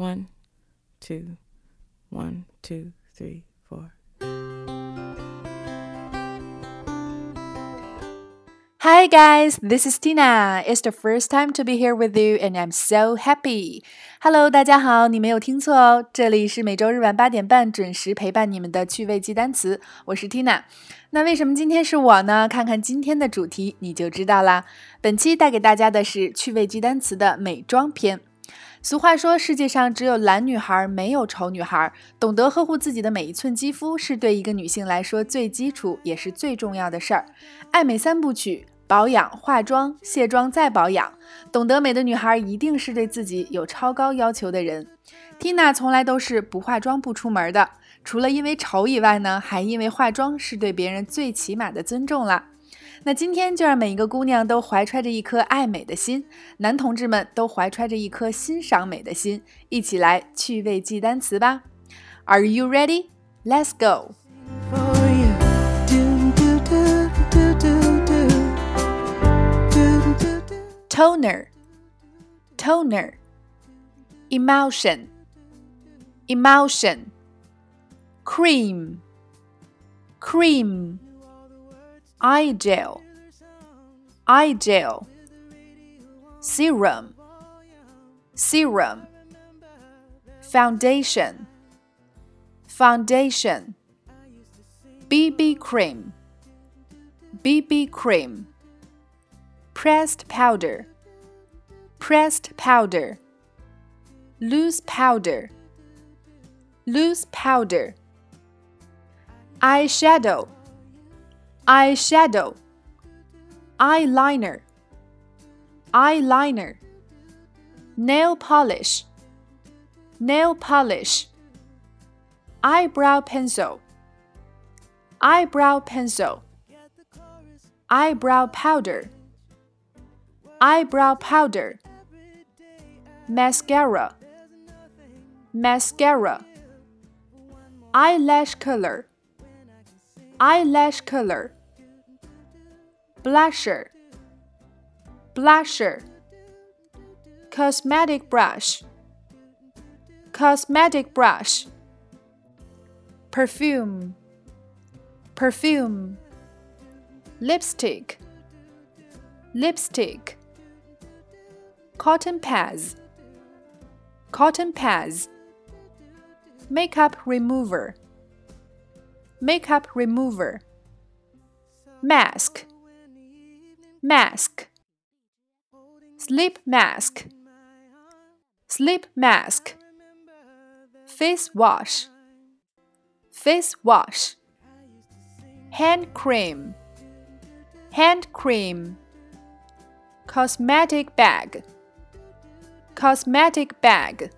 One, two, one, two, three, four. Hi guys, this is Tina. It's the first time to be here with you, and I'm so happy. Hello，大家好，你没有听错哦，这里是每周日晚八点半准时陪伴你们的趣味记单词，我是 Tina。那为什么今天是我呢？看看今天的主题你就知道啦。本期带给大家的是趣味记单词的美妆篇。 俗话说，世界上只有懒女孩，没有丑女孩。懂得呵护自己的每一寸肌肤，是对一个女性来说最基础也是最重要的事儿。爱美三部曲：保养、化妆、卸妆再保养。懂得美的女孩，一定是对自己有超高要求的人。Tina 从来都是不化妆不出门的，除了因为丑以外呢，还因为化妆是对别人最起码的尊重了。那今天就让每一个姑娘都怀揣着一颗爱美的心，男同志们都怀揣着一颗欣赏美的心，一起来趣味记单词吧。Are you ready? Let's go. Toner, toner, emulsion, emulsion, cream, cream eye gel, eye gel, serum, serum, foundation, foundation, BB cream, BB cream, pressed powder, pressed powder, loose powder, loose powder, eyeshadow eyeshadow, eyeliner, eyeliner, nail polish, nail polish, eyebrow pencil, eyebrow pencil, eyebrow powder, eyebrow powder, mascara, mascara, eyelash color, eyelash color blusher, blusher, cosmetic brush, cosmetic brush, perfume, perfume, lipstick, lipstick, cotton pads, cotton pads, makeup remover, makeup remover, mask mask, sleep mask, sleep mask, face wash, face wash, hand cream, hand cream, cosmetic bag, cosmetic bag.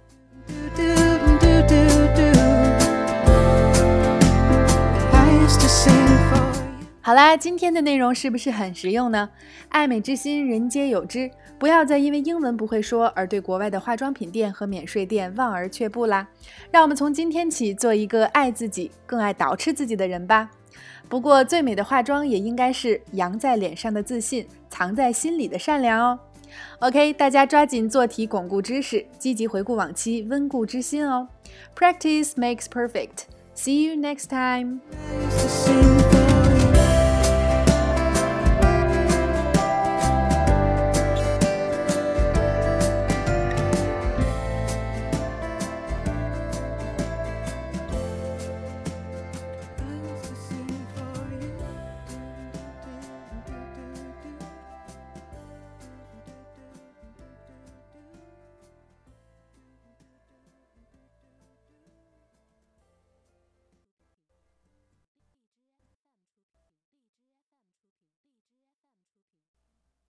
好啦，今天的内容是不是很实用呢？爱美之心，人皆有之。不要再因为英文不会说而对国外的化妆品店和免税店望而却步啦！让我们从今天起做一个爱自己、更爱捯饬自己的人吧。不过，最美的化妆也应该是扬在脸上的自信，藏在心里的善良哦。OK，大家抓紧做题，巩固知识，积极回顾往期，温故知新哦。Practice makes perfect. See you next time.